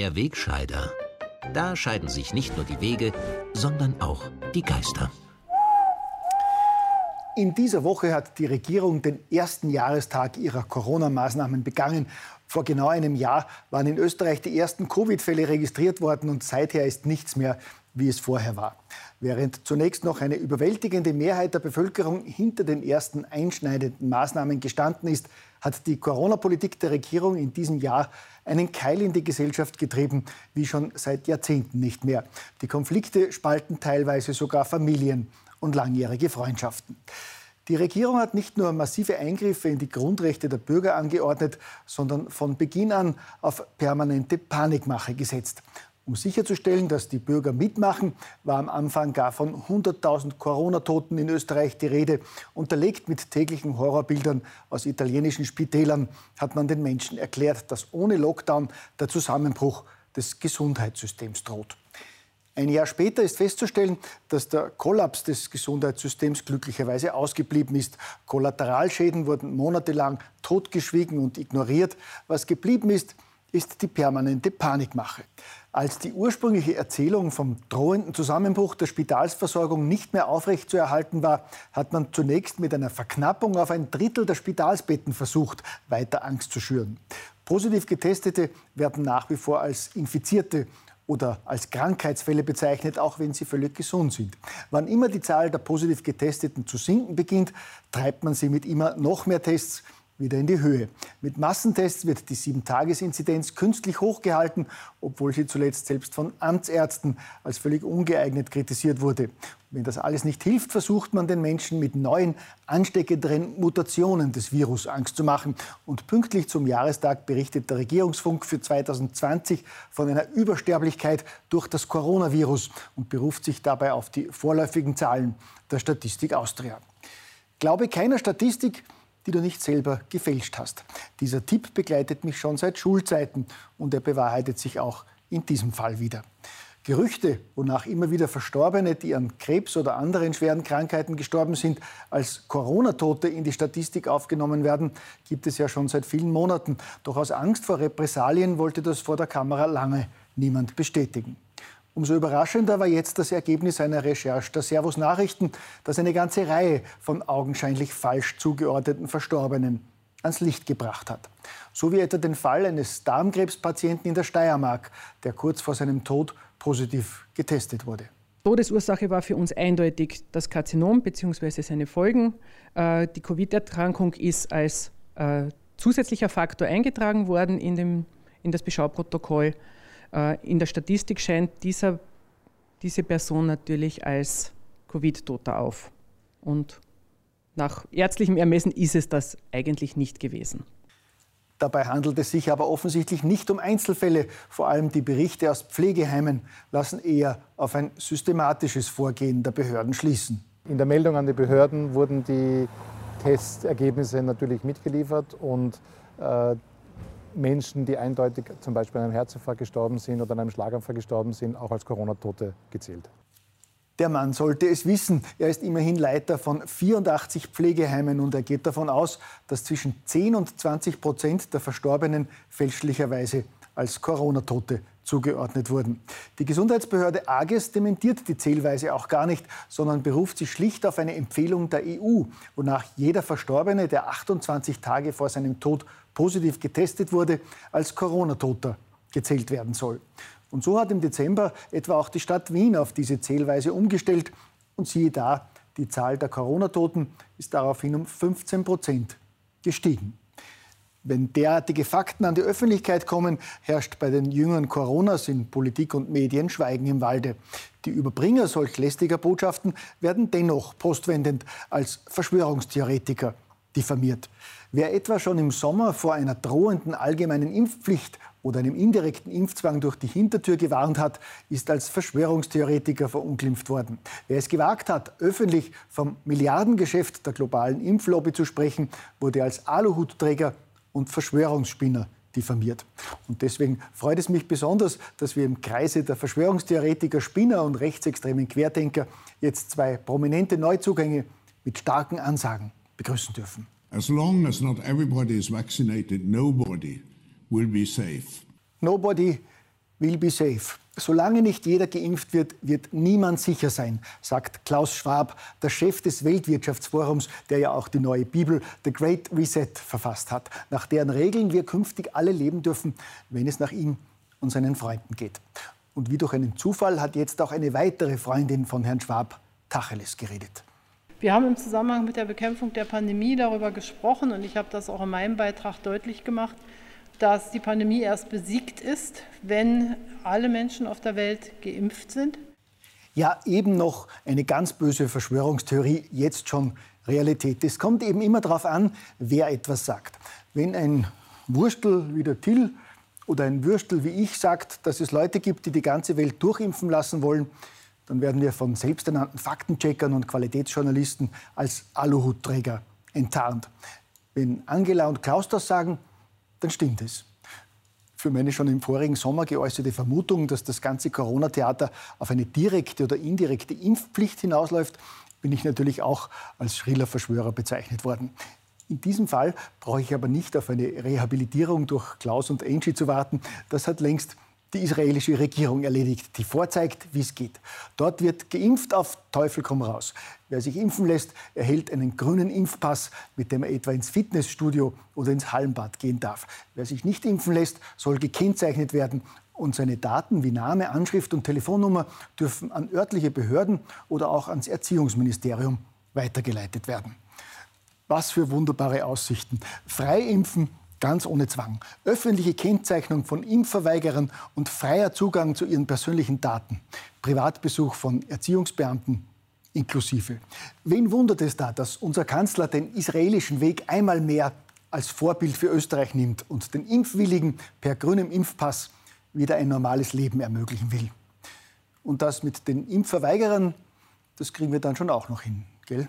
Der Wegscheider. Da scheiden sich nicht nur die Wege, sondern auch die Geister. In dieser Woche hat die Regierung den ersten Jahrestag ihrer Corona-Maßnahmen begangen. Vor genau einem Jahr waren in Österreich die ersten Covid-Fälle registriert worden und seither ist nichts mehr, wie es vorher war. Während zunächst noch eine überwältigende Mehrheit der Bevölkerung hinter den ersten einschneidenden Maßnahmen gestanden ist, hat die Corona-Politik der Regierung in diesem Jahr einen Keil in die Gesellschaft getrieben, wie schon seit Jahrzehnten nicht mehr. Die Konflikte spalten teilweise sogar Familien und langjährige Freundschaften. Die Regierung hat nicht nur massive Eingriffe in die Grundrechte der Bürger angeordnet, sondern von Beginn an auf permanente Panikmache gesetzt. Um sicherzustellen, dass die Bürger mitmachen, war am Anfang gar von 100.000 Corona-Toten in Österreich die Rede. Unterlegt mit täglichen Horrorbildern aus italienischen Spitälern hat man den Menschen erklärt, dass ohne Lockdown der Zusammenbruch des Gesundheitssystems droht. Ein Jahr später ist festzustellen, dass der Kollaps des Gesundheitssystems glücklicherweise ausgeblieben ist. Kollateralschäden wurden monatelang totgeschwiegen und ignoriert. Was geblieben ist, ist die permanente Panikmache. Als die ursprüngliche Erzählung vom drohenden Zusammenbruch der Spitalsversorgung nicht mehr aufrechtzuerhalten war, hat man zunächst mit einer Verknappung auf ein Drittel der Spitalsbetten versucht, weiter Angst zu schüren. Positiv Getestete werden nach wie vor als Infizierte oder als Krankheitsfälle bezeichnet, auch wenn sie völlig gesund sind. Wann immer die Zahl der positiv Getesteten zu sinken beginnt, treibt man sie mit immer noch mehr Tests wieder in die Höhe. Mit Massentests wird die Sieben-Tages-Inzidenz künstlich hochgehalten, obwohl sie zuletzt selbst von Amtsärzten als völlig ungeeignet kritisiert wurde. Wenn das alles nicht hilft, versucht man den Menschen mit neuen, ansteckenderen Mutationen des Virus Angst zu machen. Und pünktlich zum Jahrestag berichtet der Regierungsfunk für 2020 von einer Übersterblichkeit durch das Coronavirus und beruft sich dabei auf die vorläufigen Zahlen der Statistik Austria. Glaube keiner Statistik, die du nicht selber gefälscht hast. Dieser Tipp begleitet mich schon seit Schulzeiten und er bewahrheitet sich auch in diesem Fall wieder. Gerüchte, wonach immer wieder Verstorbene, die an Krebs oder anderen schweren Krankheiten gestorben sind, als Corona-Tote in die Statistik aufgenommen werden, gibt es ja schon seit vielen Monaten. Doch aus Angst vor Repressalien wollte das vor der Kamera lange niemand bestätigen. Umso überraschender war jetzt das Ergebnis einer Recherche der Servus Nachrichten, das eine ganze Reihe von augenscheinlich falsch zugeordneten Verstorbenen ans Licht gebracht hat. So wie etwa den Fall eines Darmkrebspatienten in der Steiermark, der kurz vor seinem Tod positiv getestet wurde. Todesursache war für uns eindeutig das Karzinom bzw. seine Folgen. Äh, die Covid-Erkrankung ist als äh, zusätzlicher Faktor eingetragen worden in, dem, in das Beschauprotokoll. Äh, in der Statistik scheint dieser, diese Person natürlich als Covid-Toter auf. Und nach ärztlichem Ermessen ist es das eigentlich nicht gewesen. Dabei handelt es sich aber offensichtlich nicht um Einzelfälle. Vor allem die Berichte aus Pflegeheimen lassen eher auf ein systematisches Vorgehen der Behörden schließen. In der Meldung an die Behörden wurden die Testergebnisse natürlich mitgeliefert und äh, Menschen, die eindeutig zum Beispiel an einem Herzinfarkt gestorben sind oder an einem Schlaganfall gestorben sind, auch als Corona-Tote gezählt. Der Mann sollte es wissen. Er ist immerhin Leiter von 84 Pflegeheimen und er geht davon aus, dass zwischen 10 und 20 Prozent der Verstorbenen fälschlicherweise als Corona-Tote zugeordnet wurden. Die Gesundheitsbehörde AGES dementiert die Zählweise auch gar nicht, sondern beruft sich schlicht auf eine Empfehlung der EU, wonach jeder Verstorbene, der 28 Tage vor seinem Tod positiv getestet wurde, als Corona-Toter gezählt werden soll. Und so hat im Dezember etwa auch die Stadt Wien auf diese Zählweise umgestellt. Und siehe da, die Zahl der Corona-Toten ist daraufhin um 15 Prozent gestiegen. Wenn derartige Fakten an die Öffentlichkeit kommen, herrscht bei den jüngeren Coronas in Politik und Medien Schweigen im Walde. Die Überbringer solch lästiger Botschaften werden dennoch postwendend als Verschwörungstheoretiker diffamiert. Wer etwa schon im Sommer vor einer drohenden allgemeinen Impfpflicht oder einem indirekten Impfzwang durch die Hintertür gewarnt hat, ist als Verschwörungstheoretiker verunglimpft worden. Wer es gewagt hat, öffentlich vom Milliardengeschäft der globalen Impflobby zu sprechen, wurde als Aluhutträger und Verschwörungsspinner diffamiert. Und deswegen freut es mich besonders, dass wir im Kreise der Verschwörungstheoretiker, Spinner und rechtsextremen Querdenker jetzt zwei prominente Neuzugänge mit starken Ansagen begrüßen dürfen. As long as not everybody is vaccinated, nobody will be safe. Nobody will be safe. Solange nicht jeder geimpft wird, wird niemand sicher sein, sagt Klaus Schwab, der Chef des Weltwirtschaftsforums, der ja auch die neue Bibel The Great Reset verfasst hat, nach deren Regeln wir künftig alle leben dürfen, wenn es nach ihm und seinen Freunden geht. Und wie durch einen Zufall hat jetzt auch eine weitere Freundin von Herrn Schwab Tacheles geredet. Wir haben im Zusammenhang mit der Bekämpfung der Pandemie darüber gesprochen und ich habe das auch in meinem Beitrag deutlich gemacht, dass die Pandemie erst besiegt ist, wenn alle Menschen auf der Welt geimpft sind? Ja, eben noch eine ganz böse Verschwörungstheorie, jetzt schon Realität. Es kommt eben immer darauf an, wer etwas sagt. Wenn ein Wurstel wie der Till oder ein Würstel wie ich sagt, dass es Leute gibt, die die ganze Welt durchimpfen lassen wollen, dann werden wir von selbsternannten Faktencheckern und Qualitätsjournalisten als Aluhutträger enttarnt. Wenn Angela und Klaus das sagen, dann stimmt es. Für meine schon im vorigen Sommer geäußerte Vermutung, dass das ganze Corona-Theater auf eine direkte oder indirekte Impfpflicht hinausläuft, bin ich natürlich auch als schriller Verschwörer bezeichnet worden. In diesem Fall brauche ich aber nicht auf eine Rehabilitierung durch Klaus und Angie zu warten. Das hat längst die israelische Regierung erledigt, die vorzeigt, wie es geht. Dort wird geimpft auf Teufel komm raus. Wer sich impfen lässt, erhält einen grünen Impfpass, mit dem er etwa ins Fitnessstudio oder ins Hallenbad gehen darf. Wer sich nicht impfen lässt, soll gekennzeichnet werden und seine Daten wie Name, Anschrift und Telefonnummer dürfen an örtliche Behörden oder auch ans Erziehungsministerium weitergeleitet werden. Was für wunderbare Aussichten. Frei impfen ganz ohne Zwang. Öffentliche Kennzeichnung von Impfverweigerern und freier Zugang zu ihren persönlichen Daten. Privatbesuch von Erziehungsbeamten inklusive. Wen wundert es da, dass unser Kanzler den israelischen Weg einmal mehr als Vorbild für Österreich nimmt und den Impfwilligen per grünem Impfpass wieder ein normales Leben ermöglichen will? Und das mit den Impfverweigerern, das kriegen wir dann schon auch noch hin, gell?